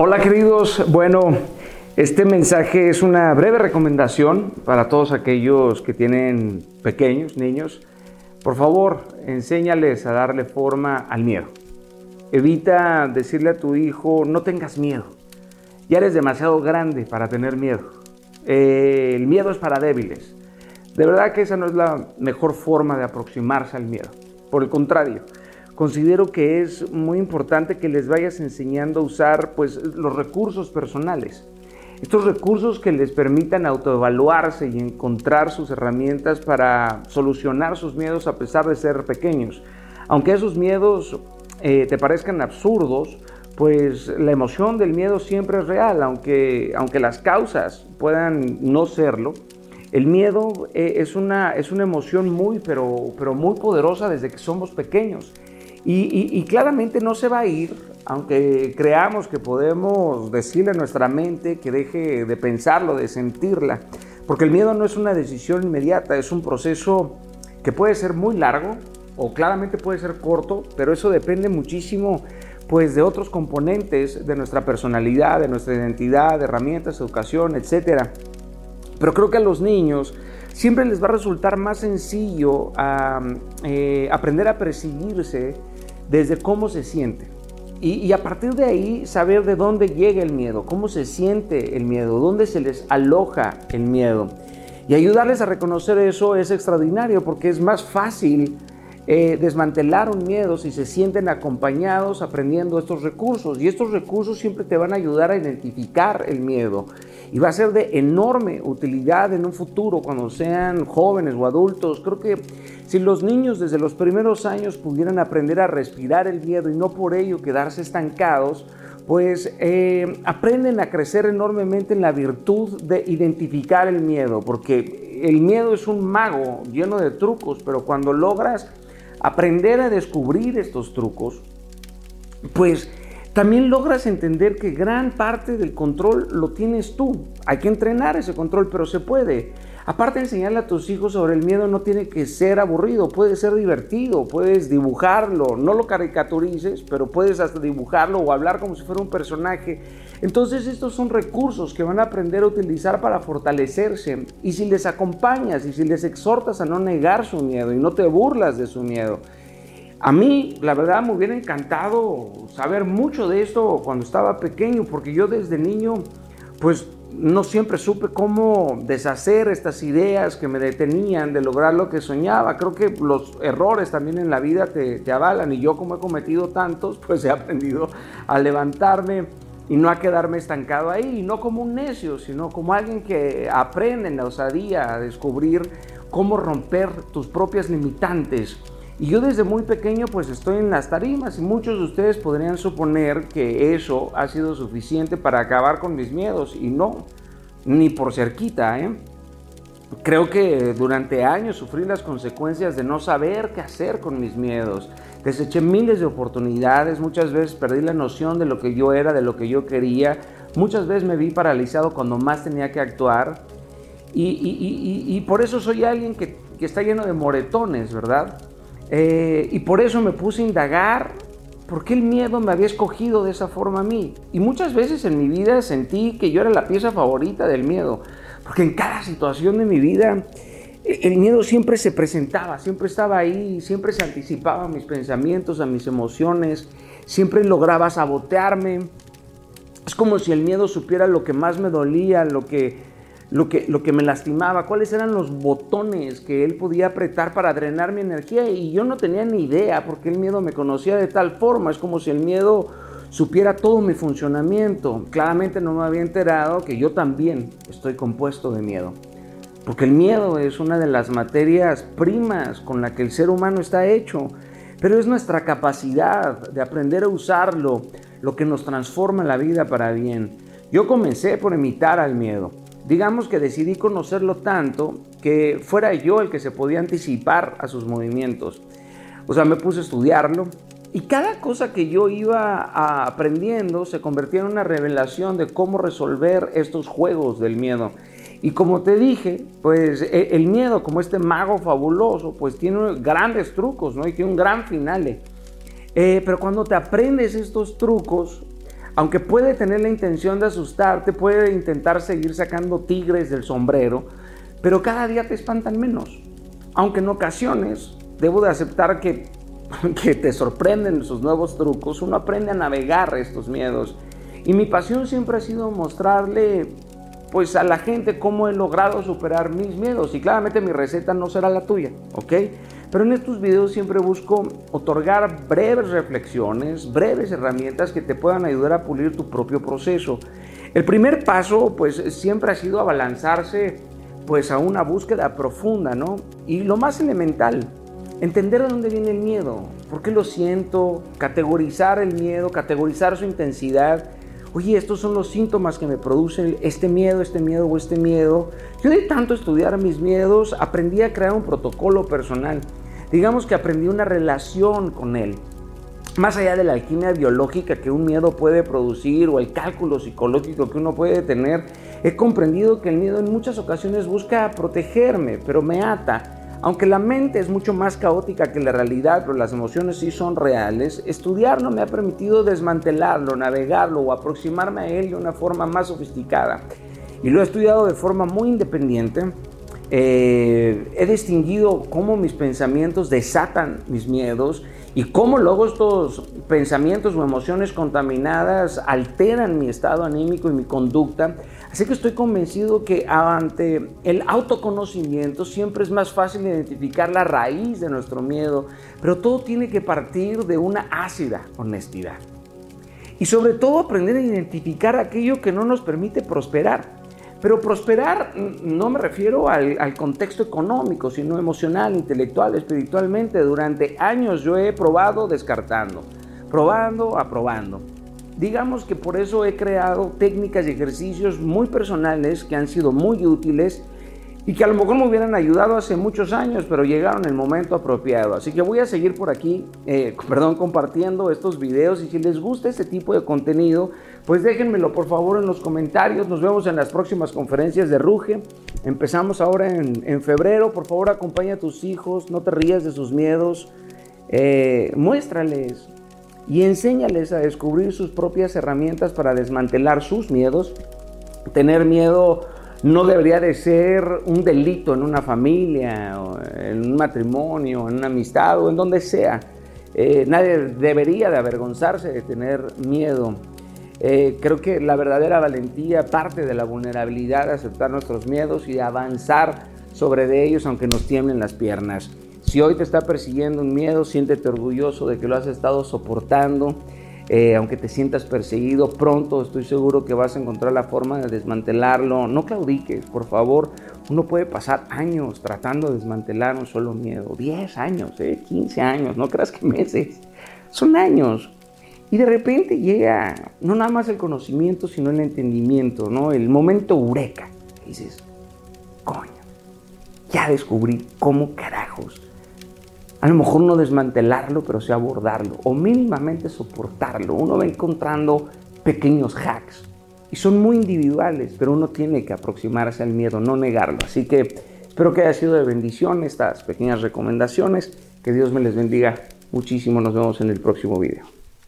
Hola queridos, bueno, este mensaje es una breve recomendación para todos aquellos que tienen pequeños, niños. Por favor, enséñales a darle forma al miedo. Evita decirle a tu hijo, no tengas miedo. Ya eres demasiado grande para tener miedo. Eh, el miedo es para débiles. De verdad que esa no es la mejor forma de aproximarse al miedo. Por el contrario, considero que es muy importante que les vayas enseñando a usar pues, los recursos personales. Estos recursos que les permitan autoevaluarse y encontrar sus herramientas para solucionar sus miedos a pesar de ser pequeños. Aunque esos miedos eh, te parezcan absurdos, pues la emoción del miedo siempre es real, aunque, aunque las causas puedan no serlo. El miedo eh, es una, es una emoción muy, pero, pero muy poderosa desde que somos pequeños. Y, claramente no se va a ir, aunque creamos que podemos decirle a nuestra mente que deje de pensarlo, de sentirla, porque el miedo no es una decisión inmediata, es un proceso que puede ser muy largo o claramente puede ser corto, pero eso depende muchísimo pues de otros componentes de nuestra personalidad, de nuestra identidad, de herramientas, educación, etc. Pero creo que a los niños siempre les va a resultar más sencillo eh, aprender a percibirse desde cómo se siente. Y, a partir de ahí saber de dónde llega el miedo, cómo se siente el miedo, dónde se les aloja el miedo. Y ayudarles a reconocer eso es extraordinario porque es más fácil eh, desmantelar un miedo si se sienten acompañados aprendiendo estos recursos. Y estos recursos siempre te van a ayudar a identificar el miedo. Y va a ser de enorme utilidad en un futuro cuando sean jóvenes o adultos. Creo que si los niños desde los primeros años pudieran aprender a respirar el miedo y no por ello quedarse estancados, pues eh, aprenden a crecer enormemente en la virtud de identificar el miedo, porque el miedo es un mago lleno de trucos, pero cuando logras aprender a descubrir estos trucos, pues también logras entender que gran parte del control lo tienes tú. Hay que entrenar ese control, pero se puede. Aparte enseñarle a tus hijos sobre el miedo, no tiene que ser aburrido, puede ser divertido, puedes dibujarlo, no lo caricaturices, pero puedes hasta dibujarlo o hablar como si fuera un personaje. Entonces estos son recursos que van a aprender a utilizar para fortalecerse. Y si les acompañas y si les exhortas a no negar su miedo y no te burlas de su miedo, a mí, la verdad, me hubiera encantado saber mucho de esto cuando estaba pequeño, porque yo desde niño, pues no siempre supe cómo deshacer estas ideas que me detenían de lograr lo que soñaba. Creo que los errores también en la vida te, avalan y yo como he cometido tantos, pues he aprendido a levantarme y no a quedarme estancado ahí, y no como un necio, sino como alguien que aprende en la osadía a descubrir cómo romper tus propias limitantes y yo desde muy pequeño pues estoy en las tarimas y muchos de ustedes podrían suponer que eso ha sido suficiente para acabar con mis miedos y no, ni por cerquita, ¿eh? Creo que durante años sufrí las consecuencias de no saber qué hacer con mis miedos. Deseché miles de oportunidades, muchas veces perdí la noción de lo que yo era, de lo que yo quería. Muchas veces me vi paralizado cuando más tenía que actuar. Y, por eso soy alguien que, que está lleno de moretones, ¿verdad? Eh, y por eso me puse a indagar por qué el miedo me había escogido de esa forma a mí. Y muchas veces en mi vida sentí que yo era la pieza favorita del miedo, porque en cada situación de mi vida e, el miedo siempre se presentaba, siempre estaba ahí, siempre se anticipaba a mis pensamientos, a mis emociones, siempre lograba sabotearme. Es como si el miedo supiera lo que más me dolía, lo que lo que, lo que me lastimaba, cuáles eran los botones que él podía apretar para drenar mi energía y yo no tenía ni idea porque el miedo me conocía de tal forma, es como si el miedo supiera todo mi funcionamiento. Claramente no me había enterado que yo también estoy compuesto de miedo. Porque el miedo es una de las materias primas con la que el ser humano está hecho. Pero es nuestra capacidad de aprender a usarlo lo que nos transforma la vida para bien. Yo comencé por imitar al miedo. Digamos que decidí conocerlo tanto que fuera yo el que se podía anticipar a sus movimientos. O sea, me puse a estudiarlo y cada cosa que yo iba aprendiendo se convertía en una revelación de cómo resolver estos juegos del miedo. Y como te dije, pues e, el miedo, como este mago fabuloso, pues tiene grandes trucos, ¿no? Y tiene un gran finale. Eh, pero cuando te aprendes estos trucos, aunque puede tener la intención de asustarte, puede intentar seguir sacando tigres del sombrero, pero cada día te espantan menos. Aunque en ocasiones debo de aceptar que, que te sorprenden sus nuevos trucos, uno aprende a navegar estos miedos. Y mi pasión siempre ha sido mostrarle pues a la gente cómo he logrado superar mis miedos. Y claramente mi receta no será la tuya, ¿ok? Pero en estos videos siempre busco otorgar breves reflexiones, breves herramientas que te puedan ayudar a pulir tu propio proceso. El primer paso pues siempre ha sido abalanzarse pues a una búsqueda profunda, ¿no? Y lo más elemental, entender de dónde viene el miedo, por qué lo siento, categorizar el miedo, categorizar su intensidad oye, estos son los síntomas que me producen este miedo, este miedo o este miedo. Yo de tanto estudiar mis miedos, aprendí a crear un protocolo personal. Digamos que aprendí una relación con él. Más allá de la alquimia biológica que un miedo puede producir o el cálculo psicológico que uno puede tener, he comprendido que el miedo en muchas ocasiones busca protegerme, pero me ata aunque la mente es mucho más caótica que la realidad, pero las emociones sí son reales, estudiarlo me ha permitido desmantelarlo, navegarlo o aproximarme a él de una forma más sofisticada. Y lo he estudiado de forma muy independiente. Eh, he distinguido cómo mis pensamientos desatan mis miedos y cómo luego estos pensamientos o emociones contaminadas alteran mi estado anímico y mi conducta Así que estoy convencido que ante el autoconocimiento siempre es más fácil identificar la raíz de nuestro miedo, pero todo tiene que partir de una ácida honestidad. Y sobre todo aprender a identificar aquello que no nos permite prosperar. Pero prosperar no me refiero al, contexto económico, sino emocional, intelectual, espiritualmente. Durante años yo he probado descartando, probando, aprobando. Digamos que por eso he creado técnicas y ejercicios muy personales que han sido muy útiles y que a lo mejor me hubieran ayudado hace muchos años, pero llegaron en el momento apropiado. Así que voy a seguir por aquí, eh, perdón, compartiendo estos videos y si les gusta este tipo de contenido, pues déjenmelo por favor en los comentarios. Nos vemos en las próximas conferencias de Ruge. Empezamos ahora en, febrero. Por favor, acompaña a tus hijos, no te rías de sus miedos. Eh, muéstrales, y enséñales a descubrir sus propias herramientas para desmantelar sus miedos. Tener miedo no debería de ser un delito en una familia, en un matrimonio, en una amistad o en donde sea. Eh, nadie debería de avergonzarse de tener miedo. Eh, creo que la verdadera valentía parte de la vulnerabilidad de aceptar nuestros miedos y de avanzar sobre de ellos aunque nos tiemblen las piernas. Si hoy te está persiguiendo un miedo, siéntete orgulloso de que lo has estado soportando. Eh, aunque te sientas perseguido, pronto estoy seguro que vas a encontrar la forma de desmantelarlo. No claudiques, por favor. Uno puede pasar años tratando de desmantelar un solo miedo. 10 años, 15 eh, años, no creas que meses. Son años. Y de repente llega no nada más el conocimiento, sino el entendimiento, ¿no? El momento eureka. dices, coño, ya descubrí cómo carajos a lo mejor no desmantelarlo, pero sí abordarlo o mínimamente soportarlo. Uno va encontrando pequeños hacks y son muy individuales, pero uno tiene que aproximarse al miedo, no negarlo. Así que espero que haya sido de bendición estas pequeñas recomendaciones. Que Dios me les bendiga muchísimo. Nos vemos en el próximo video.